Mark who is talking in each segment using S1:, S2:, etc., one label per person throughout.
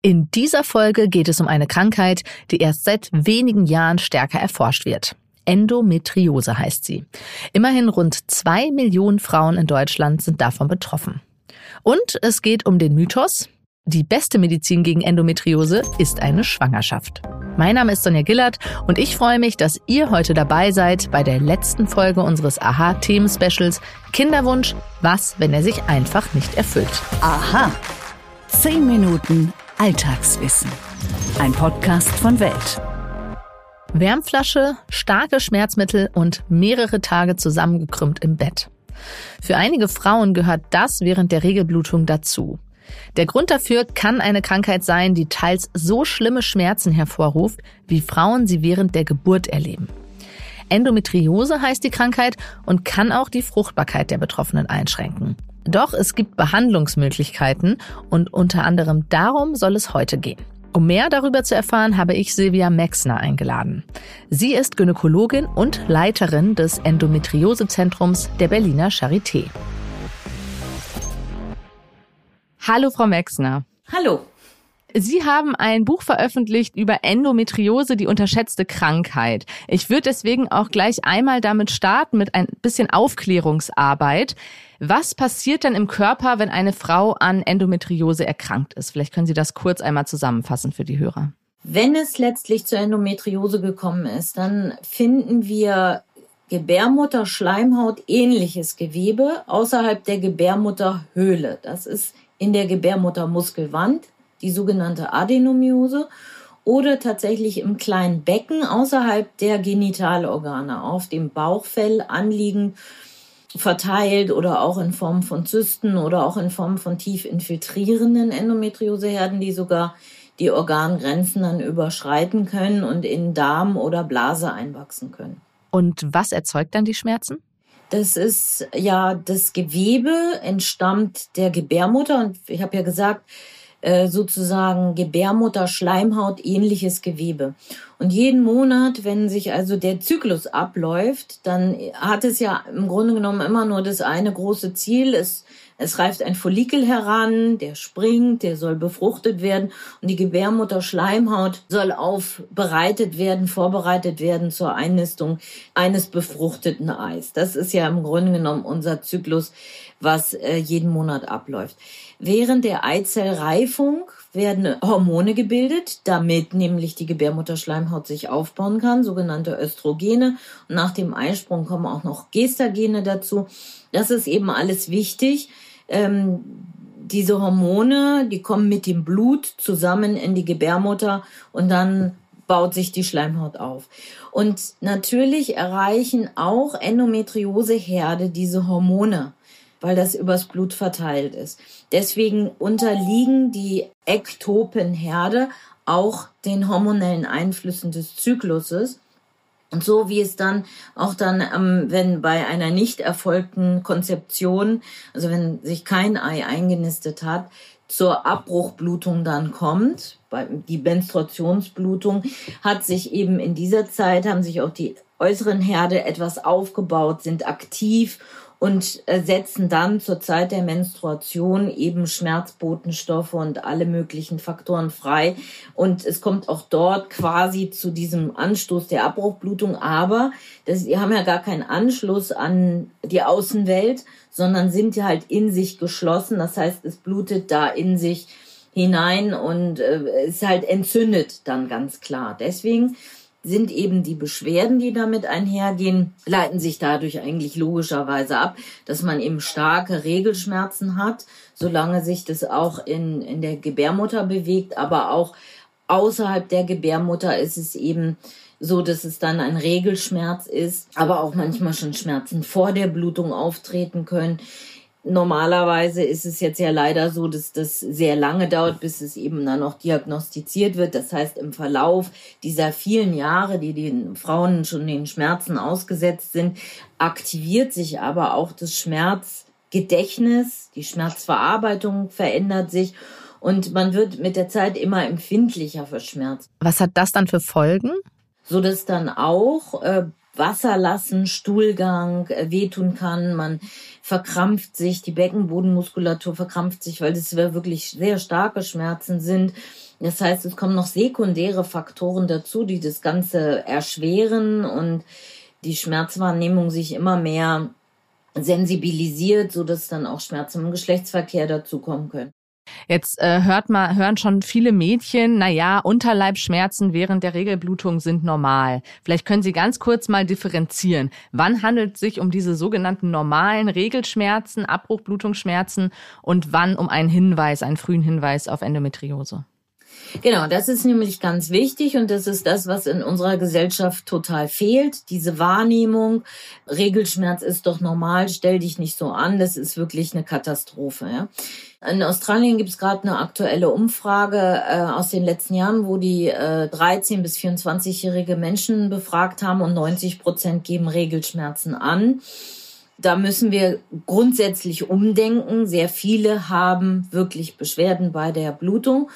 S1: In dieser Folge geht es um eine Krankheit, die erst seit wenigen Jahren stärker erforscht wird. Endometriose heißt sie. Immerhin rund zwei Millionen Frauen in Deutschland sind davon betroffen. Und es geht um den Mythos, die beste Medizin gegen Endometriose ist eine Schwangerschaft. Mein Name ist Sonja Gillard und ich freue mich, dass ihr heute dabei seid bei der letzten Folge unseres Aha-Themen-Specials Kinderwunsch, was, wenn er sich einfach nicht erfüllt.
S2: Aha. Zehn Minuten Alltagswissen. Ein Podcast von Welt.
S1: Wärmflasche, starke Schmerzmittel und mehrere Tage zusammengekrümmt im Bett. Für einige Frauen gehört das während der Regelblutung dazu. Der Grund dafür kann eine Krankheit sein, die teils so schlimme Schmerzen hervorruft, wie Frauen sie während der Geburt erleben. Endometriose heißt die Krankheit und kann auch die Fruchtbarkeit der Betroffenen einschränken. Doch es gibt Behandlungsmöglichkeiten und unter anderem darum soll es heute gehen. Um mehr darüber zu erfahren, habe ich Silvia Maxner eingeladen. Sie ist Gynäkologin und Leiterin des Endometriosezentrums der Berliner Charité. Hallo, Frau Maxner.
S3: Hallo.
S1: Sie haben ein Buch veröffentlicht über Endometriose, die unterschätzte Krankheit. Ich würde deswegen auch gleich einmal damit starten mit ein bisschen Aufklärungsarbeit. Was passiert denn im Körper, wenn eine Frau an Endometriose erkrankt ist? Vielleicht können Sie das kurz einmal zusammenfassen für die Hörer.
S3: Wenn es letztlich zur Endometriose gekommen ist, dann finden wir Gebärmutter-Schleimhaut ähnliches Gewebe außerhalb der Gebärmutterhöhle. Das ist in der Gebärmuttermuskelwand die sogenannte Adenomiose, oder tatsächlich im kleinen Becken außerhalb der Genitalorgane, auf dem Bauchfell anliegend, verteilt oder auch in Form von Zysten oder auch in Form von tief infiltrierenden Endometrioseherden, die sogar die Organgrenzen dann überschreiten können und in Darm oder Blase einwachsen können.
S1: Und was erzeugt dann die Schmerzen?
S3: Das ist ja das Gewebe entstammt der Gebärmutter und ich habe ja gesagt, äh, sozusagen Gebärmutter-Schleimhaut ähnliches Gewebe. Und jeden Monat, wenn sich also der Zyklus abläuft, dann hat es ja im Grunde genommen immer nur das eine große Ziel. Es, es reift ein Follikel heran, der springt, der soll befruchtet werden und die Gebärmutter-Schleimhaut soll aufbereitet werden, vorbereitet werden zur Einnistung eines befruchteten Eis. Das ist ja im Grunde genommen unser Zyklus, was äh, jeden Monat abläuft. Während der Eizellreifung werden Hormone gebildet, damit nämlich die Gebärmutterschleimhaut sich aufbauen kann, sogenannte Östrogene. Und nach dem Eisprung kommen auch noch Gestagene dazu. Das ist eben alles wichtig. Ähm, diese Hormone, die kommen mit dem Blut zusammen in die Gebärmutter und dann baut sich die Schleimhaut auf. Und natürlich erreichen auch Endometrioseherde diese Hormone weil das übers Blut verteilt ist. Deswegen unterliegen die Ektopenherde auch den hormonellen Einflüssen des Zykluses. Und so wie es dann auch dann, ähm, wenn bei einer nicht erfolgten Konzeption, also wenn sich kein Ei eingenistet hat, zur Abbruchblutung dann kommt, die Menstruationsblutung, hat sich eben in dieser Zeit, haben sich auch die äußeren Herde etwas aufgebaut, sind aktiv und äh, setzen dann zur Zeit der Menstruation eben Schmerzbotenstoffe und alle möglichen Faktoren frei. Und es kommt auch dort quasi zu diesem Anstoß der Abbruchblutung. Aber das, die haben ja gar keinen Anschluss an die Außenwelt, sondern sind ja halt in sich geschlossen. Das heißt, es blutet da in sich hinein und äh, ist halt entzündet dann ganz klar. Deswegen sind eben die Beschwerden, die damit einhergehen, leiten sich dadurch eigentlich logischerweise ab, dass man eben starke Regelschmerzen hat, solange sich das auch in, in der Gebärmutter bewegt, aber auch außerhalb der Gebärmutter ist es eben so, dass es dann ein Regelschmerz ist, aber auch manchmal schon Schmerzen vor der Blutung auftreten können. Normalerweise ist es jetzt ja leider so, dass das sehr lange dauert, bis es eben dann noch diagnostiziert wird. Das heißt, im Verlauf dieser vielen Jahre, die den Frauen schon den Schmerzen ausgesetzt sind, aktiviert sich aber auch das Schmerzgedächtnis, die Schmerzverarbeitung verändert sich und man wird mit der Zeit immer empfindlicher für Schmerz.
S1: Was hat das dann für Folgen?
S3: So dass dann auch äh, Wasser lassen, Stuhlgang äh, wehtun kann. Man verkrampft sich, die Beckenbodenmuskulatur verkrampft sich, weil das wirklich sehr starke Schmerzen sind. Das heißt, es kommen noch sekundäre Faktoren dazu, die das Ganze erschweren und die Schmerzwahrnehmung sich immer mehr sensibilisiert, so dass dann auch Schmerzen im Geschlechtsverkehr dazukommen können.
S1: Jetzt äh, hört mal, hören schon viele Mädchen, na ja, Unterleibschmerzen während der Regelblutung sind normal. Vielleicht können Sie ganz kurz mal differenzieren. Wann handelt es sich um diese sogenannten normalen Regelschmerzen, Abbruchblutungsschmerzen und wann um einen Hinweis, einen frühen Hinweis auf Endometriose?
S3: Genau, das ist nämlich ganz wichtig und das ist das, was in unserer Gesellschaft total fehlt. Diese Wahrnehmung, Regelschmerz ist doch normal, stell dich nicht so an, das ist wirklich eine Katastrophe. Ja? In Australien gibt es gerade eine aktuelle Umfrage äh, aus den letzten Jahren, wo die äh, 13- bis 24-jährige Menschen befragt haben und 90 Prozent geben Regelschmerzen an. Da müssen wir grundsätzlich umdenken. Sehr viele haben wirklich Beschwerden bei der Blutung.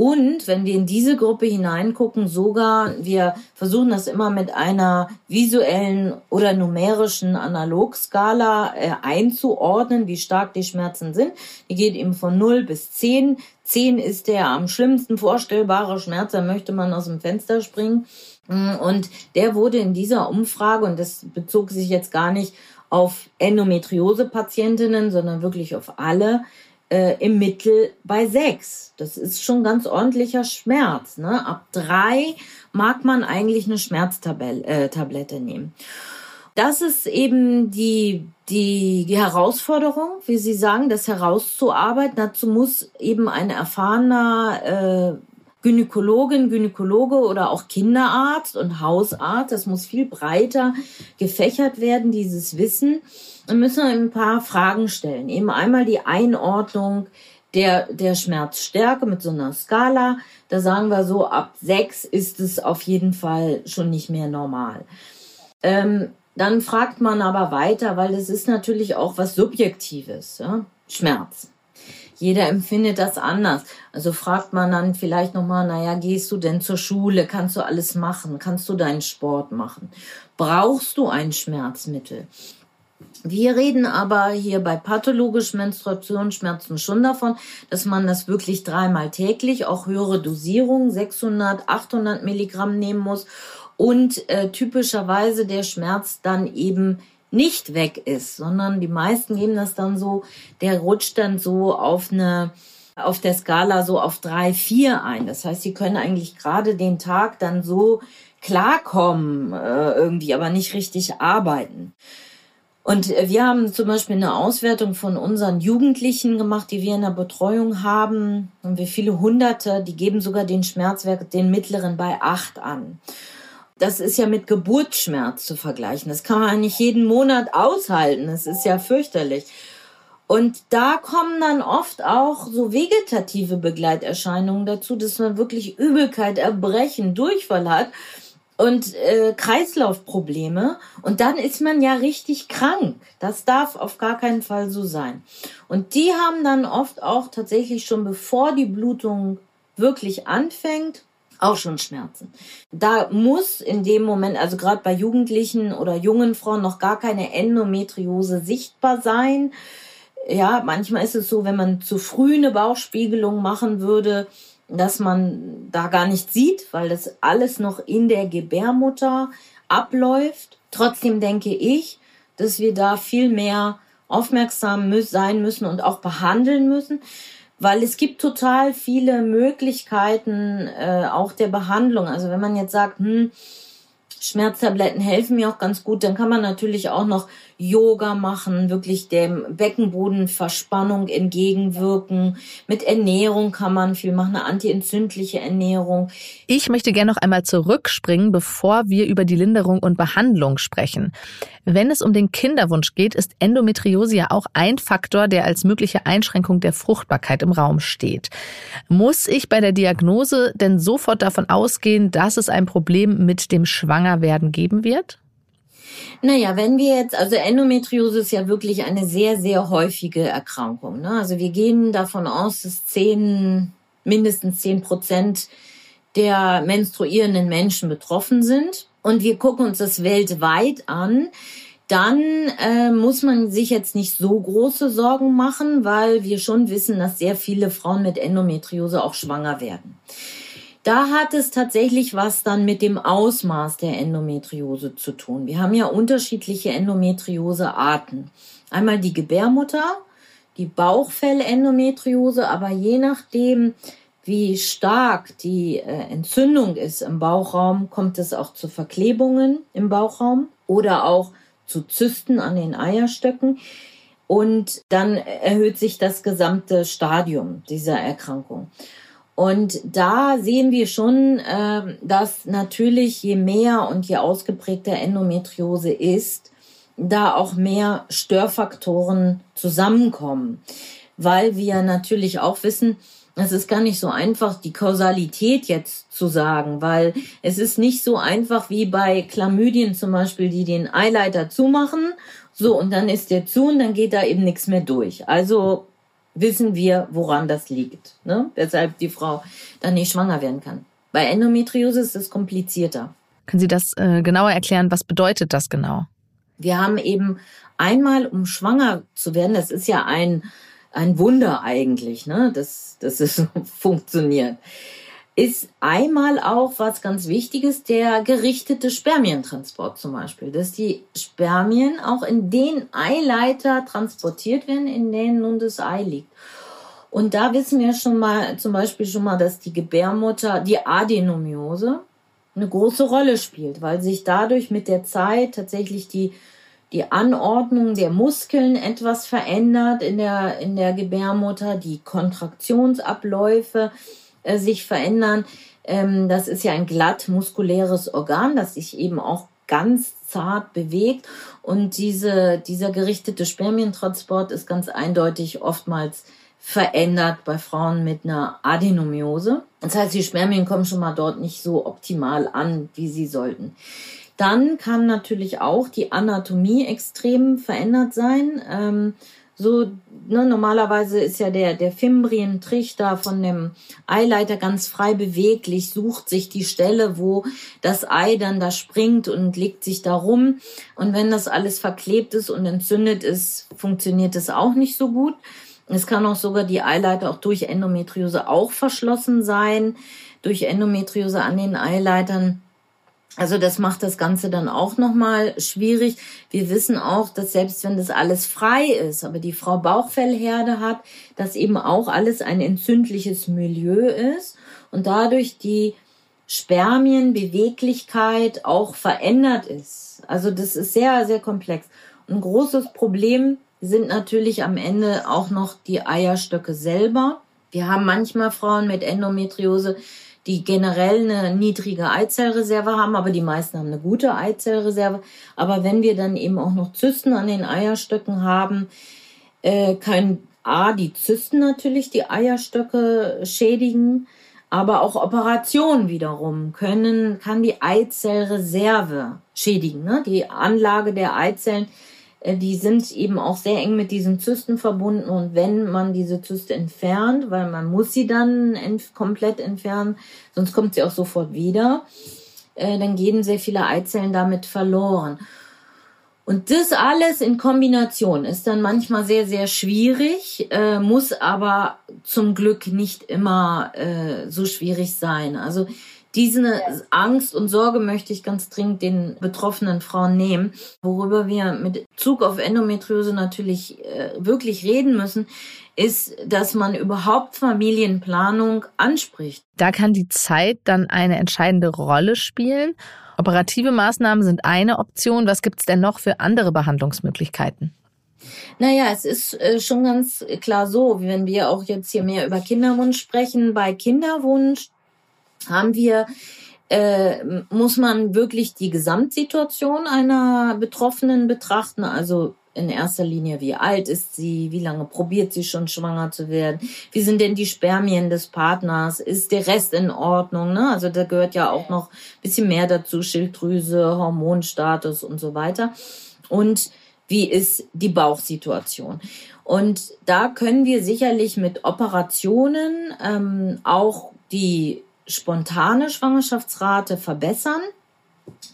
S3: Und wenn wir in diese Gruppe hineingucken, sogar, wir versuchen das immer mit einer visuellen oder numerischen Analogskala äh, einzuordnen, wie stark die Schmerzen sind. Die geht eben von 0 bis 10. 10 ist der am schlimmsten vorstellbare Schmerz, da möchte man aus dem Fenster springen. Und der wurde in dieser Umfrage, und das bezog sich jetzt gar nicht auf Endometriose-Patientinnen, sondern wirklich auf alle, äh, im Mittel bei sechs. Das ist schon ganz ordentlicher Schmerz. Ne? Ab drei mag man eigentlich eine Schmerztablette äh, nehmen. Das ist eben die, die, die Herausforderung, wie Sie sagen, das herauszuarbeiten. Dazu muss eben ein erfahrener äh, Gynäkologin, Gynäkologe oder auch Kinderarzt und Hausarzt. Das muss viel breiter gefächert werden, dieses Wissen. Dann müssen wir ein paar Fragen stellen. Eben einmal die Einordnung der, der Schmerzstärke mit so einer Skala. Da sagen wir so, ab sechs ist es auf jeden Fall schon nicht mehr normal. Ähm, dann fragt man aber weiter, weil das ist natürlich auch was Subjektives. Ja? Schmerz. Jeder empfindet das anders. Also fragt man dann vielleicht nochmal, naja, gehst du denn zur Schule? Kannst du alles machen? Kannst du deinen Sport machen? Brauchst du ein Schmerzmittel? Wir reden aber hier bei pathologischen Menstruationsschmerzen schon davon, dass man das wirklich dreimal täglich, auch höhere Dosierungen, 600, 800 Milligramm nehmen muss und äh, typischerweise der Schmerz dann eben nicht weg ist, sondern die meisten geben das dann so, der rutscht dann so auf eine auf der Skala so auf drei, vier ein. Das heißt, sie können eigentlich gerade den Tag dann so klarkommen äh, irgendwie, aber nicht richtig arbeiten. Und wir haben zum Beispiel eine Auswertung von unseren Jugendlichen gemacht, die wir in der Betreuung haben. Und wir viele Hunderte, die geben sogar den Schmerzwert, den mittleren bei acht an das ist ja mit Geburtsschmerz zu vergleichen. Das kann man nicht jeden Monat aushalten. Das ist ja fürchterlich. Und da kommen dann oft auch so vegetative Begleiterscheinungen dazu, dass man wirklich Übelkeit, Erbrechen, Durchfall hat und äh, Kreislaufprobleme. Und dann ist man ja richtig krank. Das darf auf gar keinen Fall so sein. Und die haben dann oft auch tatsächlich schon bevor die Blutung wirklich anfängt, auch schon Schmerzen. Da muss in dem Moment, also gerade bei Jugendlichen oder jungen Frauen, noch gar keine Endometriose sichtbar sein. Ja, manchmal ist es so, wenn man zu früh eine Bauchspiegelung machen würde, dass man da gar nicht sieht, weil das alles noch in der Gebärmutter abläuft. Trotzdem denke ich, dass wir da viel mehr aufmerksam sein müssen und auch behandeln müssen weil es gibt total viele Möglichkeiten äh, auch der Behandlung. Also wenn man jetzt sagt, hm, Schmerztabletten helfen mir auch ganz gut, dann kann man natürlich auch noch Yoga machen, wirklich dem Beckenbodenverspannung entgegenwirken. Mit Ernährung kann man viel machen, eine antientzündliche Ernährung.
S1: Ich möchte gerne noch einmal zurückspringen, bevor wir über die Linderung und Behandlung sprechen. Wenn es um den Kinderwunsch geht, ist Endometriose ja auch ein Faktor, der als mögliche Einschränkung der Fruchtbarkeit im Raum steht. Muss ich bei der Diagnose denn sofort davon ausgehen, dass es ein Problem mit dem Schwangerwerden geben wird?
S3: Naja, wenn wir jetzt, also Endometriose ist ja wirklich eine sehr, sehr häufige Erkrankung. Ne? Also wir gehen davon aus, dass zehn, mindestens zehn Prozent der menstruierenden Menschen betroffen sind. und wir gucken uns das weltweit an, dann äh, muss man sich jetzt nicht so große Sorgen machen, weil wir schon wissen, dass sehr viele Frauen mit Endometriose auch schwanger werden. Da hat es tatsächlich was dann mit dem Ausmaß der Endometriose zu tun. Wir haben ja unterschiedliche Endometriosearten. Einmal die Gebärmutter, die Bauchfellendometriose, aber je nachdem, wie stark die äh, Entzündung ist im Bauchraum, kommt es auch zu Verklebungen im Bauchraum oder auch zu Zysten an den Eierstöcken. Und dann erhöht sich das gesamte Stadium dieser Erkrankung. Und da sehen wir schon, äh, dass natürlich je mehr und je ausgeprägter Endometriose ist, da auch mehr Störfaktoren zusammenkommen. Weil wir natürlich auch wissen, es ist gar nicht so einfach, die Kausalität jetzt zu sagen, weil es ist nicht so einfach wie bei Chlamydien zum Beispiel, die den Eileiter zumachen. So, und dann ist der zu und dann geht da eben nichts mehr durch. Also wissen wir, woran das liegt. Ne? Weshalb die Frau dann nicht schwanger werden kann. Bei Endometriose ist es komplizierter.
S1: Können Sie das äh, genauer erklären? Was bedeutet das genau?
S3: Wir haben eben einmal, um schwanger zu werden, das ist ja ein ein Wunder eigentlich, ne, dass, dass es funktioniert. Ist einmal auch was ganz Wichtiges, der gerichtete Spermientransport zum Beispiel, dass die Spermien auch in den Eileiter transportiert werden, in denen nun das Ei liegt. Und da wissen wir schon mal, zum Beispiel schon mal, dass die Gebärmutter, die Adenomiose, eine große Rolle spielt, weil sich dadurch mit der Zeit tatsächlich die die Anordnung der Muskeln etwas verändert in der, in der Gebärmutter, die Kontraktionsabläufe äh, sich verändern. Ähm, das ist ja ein glatt muskuläres Organ, das sich eben auch ganz zart bewegt. Und diese, dieser gerichtete Spermientransport ist ganz eindeutig oftmals verändert bei Frauen mit einer Adenomiose. Das heißt, die Spermien kommen schon mal dort nicht so optimal an, wie sie sollten. Dann kann natürlich auch die Anatomie extrem verändert sein. Ähm, so ne, normalerweise ist ja der der Fimbrientrichter von dem Eileiter ganz frei beweglich, sucht sich die Stelle, wo das Ei dann da springt und legt sich da rum. Und wenn das alles verklebt ist und entzündet ist, funktioniert es auch nicht so gut. Es kann auch sogar die Eileiter auch durch Endometriose auch verschlossen sein, durch Endometriose an den Eileitern. Also das macht das Ganze dann auch nochmal schwierig. Wir wissen auch, dass selbst wenn das alles frei ist, aber die Frau Bauchfellherde hat, dass eben auch alles ein entzündliches Milieu ist und dadurch die Spermienbeweglichkeit auch verändert ist. Also das ist sehr, sehr komplex. ein großes Problem sind natürlich am Ende auch noch die Eierstöcke selber. Wir haben manchmal Frauen mit Endometriose, die generell eine niedrige Eizellreserve haben, aber die meisten haben eine gute Eizellreserve. Aber wenn wir dann eben auch noch Zysten an den Eierstöcken haben, äh, können A, die Zysten natürlich die Eierstöcke schädigen, aber auch Operationen wiederum können, kann die Eizellreserve schädigen, ne? die Anlage der Eizellen die sind eben auch sehr eng mit diesen Zysten verbunden und wenn man diese Zyste entfernt, weil man muss sie dann ent komplett entfernen, sonst kommt sie auch sofort wieder, äh, dann gehen sehr viele Eizellen damit verloren. Und das alles in Kombination ist dann manchmal sehr, sehr schwierig, äh, muss aber zum Glück nicht immer äh, so schwierig sein. Also diese Angst und Sorge möchte ich ganz dringend den betroffenen Frauen nehmen. Worüber wir mit Zug auf Endometriose natürlich äh, wirklich reden müssen, ist, dass man überhaupt Familienplanung anspricht.
S1: Da kann die Zeit dann eine entscheidende Rolle spielen. Operative Maßnahmen sind eine Option. Was gibt es denn noch für andere Behandlungsmöglichkeiten?
S3: Naja, es ist äh, schon ganz klar so, wenn wir auch jetzt hier mehr über Kinderwunsch sprechen. Bei Kinderwunsch haben wir äh, muss man wirklich die Gesamtsituation einer Betroffenen betrachten, also in erster Linie, wie alt ist sie, wie lange probiert sie schon schwanger zu werden, wie sind denn die Spermien des Partners, ist der Rest in Ordnung, ne? Also da gehört ja auch noch ein bisschen mehr dazu, Schilddrüse, Hormonstatus und so weiter. Und wie ist die Bauchsituation? Und da können wir sicherlich mit Operationen ähm, auch die spontane Schwangerschaftsrate verbessern.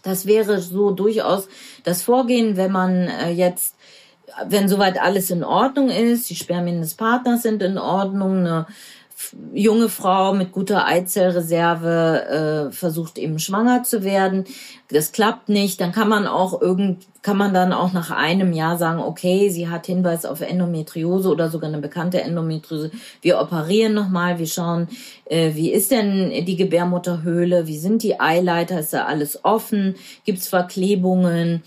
S3: Das wäre so durchaus das Vorgehen, wenn man äh, jetzt, wenn soweit alles in Ordnung ist, die Spermien des Partners sind in Ordnung, eine junge Frau mit guter Eizellreserve äh, versucht eben schwanger zu werden. Das klappt nicht, dann kann man auch irgend, kann man dann auch nach einem Jahr sagen, okay, sie hat Hinweis auf Endometriose oder sogar eine bekannte Endometriose. Wir operieren nochmal, wir schauen, äh, wie ist denn die Gebärmutterhöhle, wie sind die Eileiter, ist da alles offen, gibt's Verklebungen?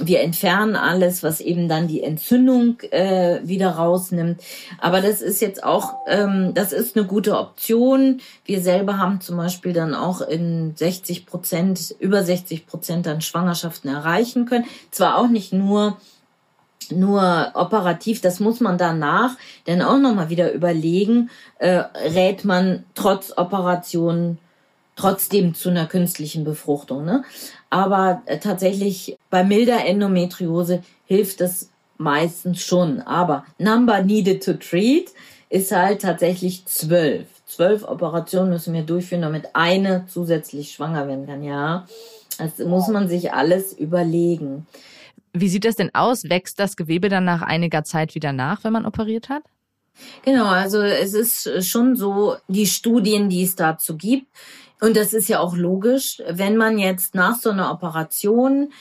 S3: Wir entfernen alles, was eben dann die Entzündung äh, wieder rausnimmt. Aber das ist jetzt auch, ähm, das ist eine gute Option. Wir selber haben zum Beispiel dann auch in 60 Prozent, über 60 Prozent dann Schwangerschaften erreichen können. Zwar auch nicht nur nur operativ, das muss man danach dann auch nochmal wieder überlegen, äh, rät man trotz Operationen trotzdem zu einer künstlichen Befruchtung. Ne? Aber äh, tatsächlich bei milder Endometriose hilft es meistens schon. Aber Number needed to treat ist halt tatsächlich zwölf. Zwölf Operationen müssen wir durchführen, damit eine zusätzlich schwanger werden kann. Ja, das muss man sich alles überlegen.
S1: Wie sieht das denn aus? Wächst das Gewebe dann nach einiger Zeit wieder nach, wenn man operiert hat?
S3: Genau, also es ist schon so, die Studien, die es dazu gibt, und das ist ja auch logisch, wenn man jetzt nach so einer Operation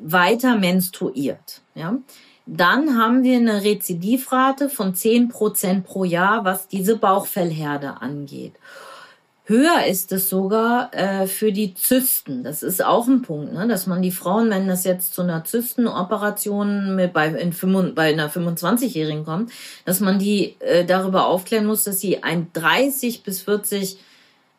S3: weiter menstruiert, ja, dann haben wir eine Rezidivrate von 10 Prozent pro Jahr, was diese Bauchfellherde angeht. Höher ist es sogar äh, für die Zysten. Das ist auch ein Punkt, ne? dass man die Frauen, wenn das jetzt zu einer Zystenoperation mit bei, in, bei einer 25-Jährigen kommt, dass man die äh, darüber aufklären muss, dass sie ein 30 bis 40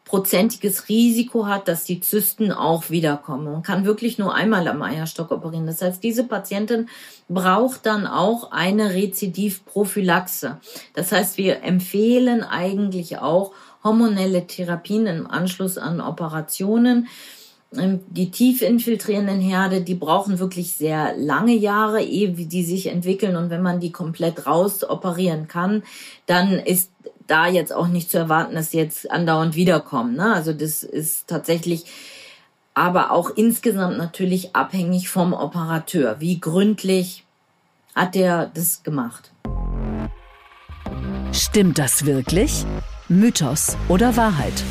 S3: prozentiges Risiko hat, dass die Zysten auch wiederkommen. Man kann wirklich nur einmal am Eierstock operieren. Das heißt, diese Patientin braucht dann auch eine Rezidivprophylaxe. Das heißt, wir empfehlen eigentlich auch hormonelle Therapien im Anschluss an Operationen. Ähm, die tief infiltrierenden Herde, die brauchen wirklich sehr lange Jahre, ehe die sich entwickeln. Und wenn man die komplett raus operieren kann, dann ist da jetzt auch nicht zu erwarten, dass sie jetzt andauernd wiederkommen. Ne? Also das ist tatsächlich aber auch insgesamt natürlich abhängig vom Operateur. Wie gründlich hat der das gemacht?
S2: Stimmt das wirklich? Mythos oder Wahrheit?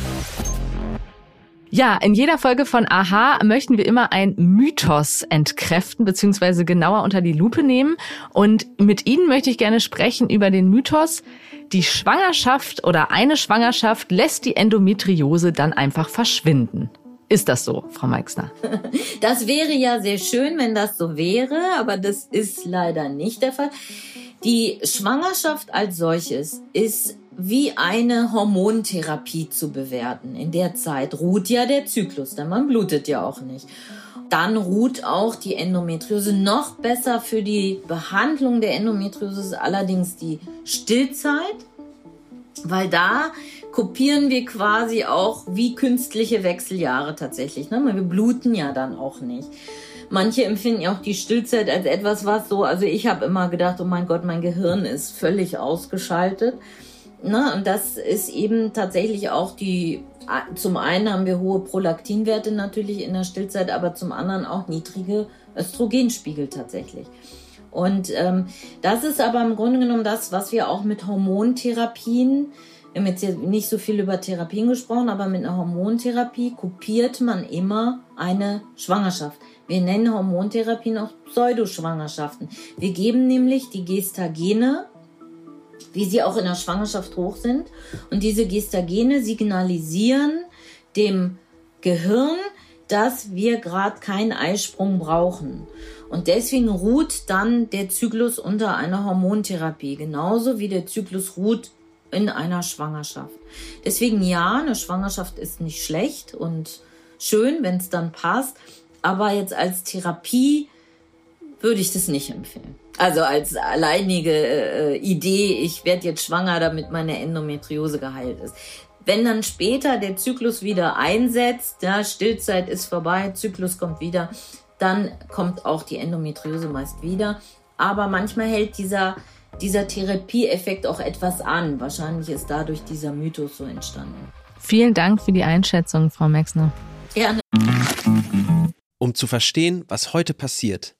S1: Ja, in jeder Folge von Aha möchten wir immer ein Mythos entkräften bzw. genauer unter die Lupe nehmen. Und mit Ihnen möchte ich gerne sprechen über den Mythos, die Schwangerschaft oder eine Schwangerschaft lässt die Endometriose dann einfach verschwinden. Ist das so, Frau Meixner?
S3: Das wäre ja sehr schön, wenn das so wäre, aber das ist leider nicht der Fall. Die Schwangerschaft als solches ist wie eine Hormontherapie zu bewerten. In der Zeit ruht ja der Zyklus, denn man blutet ja auch nicht. Dann ruht auch die Endometriose. Noch besser für die Behandlung der Endometriose ist allerdings die Stillzeit, weil da kopieren wir quasi auch wie künstliche Wechseljahre tatsächlich. Ne? Wir bluten ja dann auch nicht. Manche empfinden ja auch die Stillzeit als etwas, was so, also ich habe immer gedacht, oh mein Gott, mein Gehirn ist völlig ausgeschaltet. Ne? Und das ist eben tatsächlich auch die, zum einen haben wir hohe Prolaktinwerte natürlich in der Stillzeit, aber zum anderen auch niedrige Östrogenspiegel tatsächlich. Und ähm, das ist aber im Grunde genommen das, was wir auch mit Hormontherapien, wir haben jetzt nicht so viel über Therapien gesprochen, aber mit einer Hormontherapie kopiert man immer eine Schwangerschaft. Wir nennen Hormontherapien auch Pseudoschwangerschaften. Wir geben nämlich die Gestagene wie sie auch in der Schwangerschaft hoch sind. Und diese Gestagene signalisieren dem Gehirn, dass wir gerade keinen Eisprung brauchen. Und deswegen ruht dann der Zyklus unter einer Hormontherapie, genauso wie der Zyklus ruht in einer Schwangerschaft. Deswegen ja, eine Schwangerschaft ist nicht schlecht und schön, wenn es dann passt, aber jetzt als Therapie würde ich das nicht empfehlen. Also als alleinige äh, Idee, ich werde jetzt schwanger, damit meine Endometriose geheilt ist. Wenn dann später der Zyklus wieder einsetzt, ja, Stillzeit ist vorbei, Zyklus kommt wieder, dann kommt auch die Endometriose meist wieder. Aber manchmal hält dieser, dieser Therapieeffekt auch etwas an. Wahrscheinlich ist dadurch dieser Mythos so entstanden.
S1: Vielen Dank für die Einschätzung, Frau Maxner.
S3: Gerne.
S4: Um zu verstehen, was heute passiert,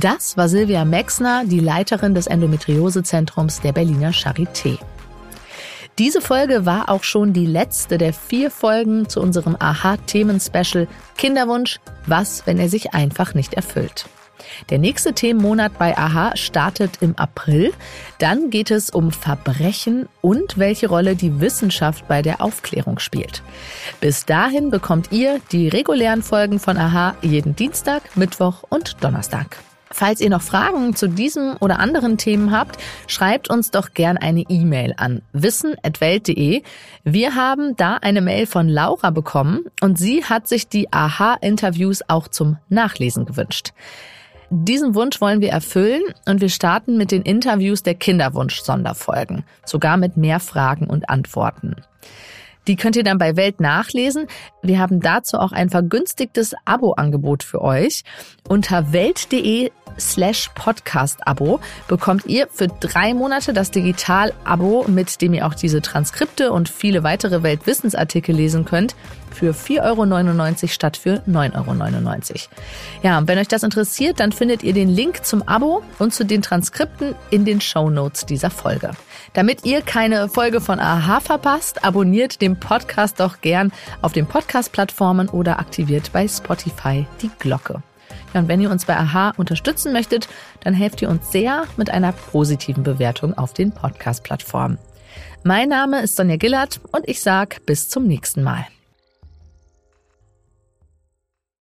S1: Das war Silvia Mexner, die Leiterin des Endometriosezentrums der Berliner Charité. Diese Folge war auch schon die letzte der vier Folgen zu unserem Aha-Themen-Special Kinderwunsch, was, wenn er sich einfach nicht erfüllt. Der nächste Themenmonat bei Aha startet im April. Dann geht es um Verbrechen und welche Rolle die Wissenschaft bei der Aufklärung spielt. Bis dahin bekommt ihr die regulären Folgen von Aha jeden Dienstag, Mittwoch und Donnerstag. Falls ihr noch Fragen zu diesem oder anderen Themen habt, schreibt uns doch gern eine E-Mail an wissen.welt.de. Wir haben da eine Mail von Laura bekommen und sie hat sich die Aha-Interviews auch zum Nachlesen gewünscht. Diesen Wunsch wollen wir erfüllen und wir starten mit den Interviews der Kinderwunsch-Sonderfolgen, sogar mit mehr Fragen und Antworten. Die könnt ihr dann bei Welt nachlesen. Wir haben dazu auch ein vergünstigtes Abo-Angebot für euch. Unter welt.de slash Podcast-Abo bekommt ihr für drei Monate das Digital-Abo, mit dem ihr auch diese Transkripte und viele weitere Weltwissensartikel lesen könnt, für 4,99 Euro statt für 9,99 Euro. Ja, und wenn euch das interessiert, dann findet ihr den Link zum Abo und zu den Transkripten in den Show Notes dieser Folge. Damit ihr keine Folge von Aha verpasst, abonniert den Podcast doch gern auf den Podcast-Plattformen oder aktiviert bei Spotify die Glocke. Ja, und wenn ihr uns bei Aha unterstützen möchtet, dann helft ihr uns sehr mit einer positiven Bewertung auf den Podcast-Plattformen. Mein Name ist Sonja Gillard und ich sage bis zum nächsten Mal.